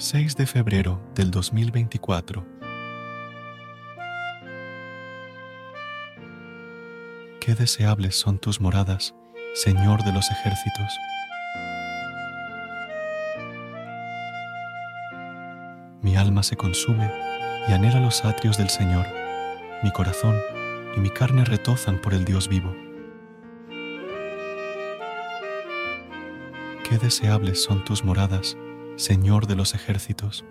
6 de febrero del 2024. Qué deseables son tus moradas, Señor de los ejércitos. Mi alma se consume y anhela los atrios del Señor. Mi corazón y mi carne retozan por el Dios vivo. Qué deseables son tus moradas, Señor de los ejércitos.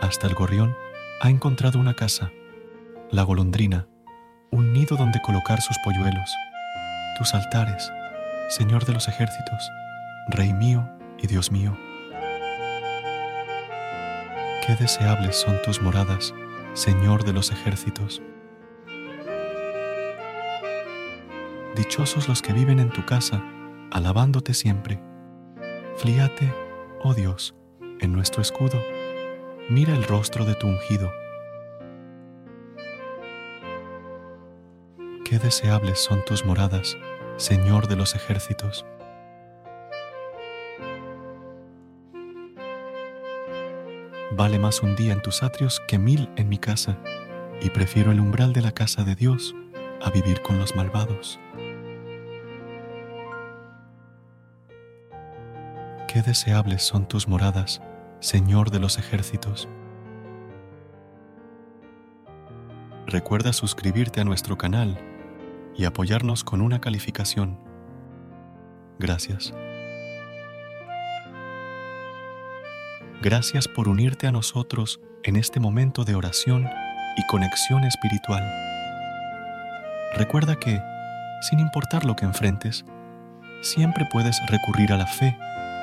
Hasta el gorrión ha encontrado una casa, la golondrina, un nido donde colocar sus polluelos, tus altares, Señor de los ejércitos, Rey mío y Dios mío. Qué deseables son tus moradas, Señor de los ejércitos. Dichosos los que viven en tu casa, alabándote siempre. Flíate, oh Dios, en nuestro escudo. Mira el rostro de tu ungido. Qué deseables son tus moradas, Señor de los ejércitos. Vale más un día en tus atrios que mil en mi casa, y prefiero el umbral de la casa de Dios a vivir con los malvados. Qué deseables son tus moradas, Señor de los ejércitos. Recuerda suscribirte a nuestro canal y apoyarnos con una calificación. Gracias. Gracias por unirte a nosotros en este momento de oración y conexión espiritual. Recuerda que, sin importar lo que enfrentes, siempre puedes recurrir a la fe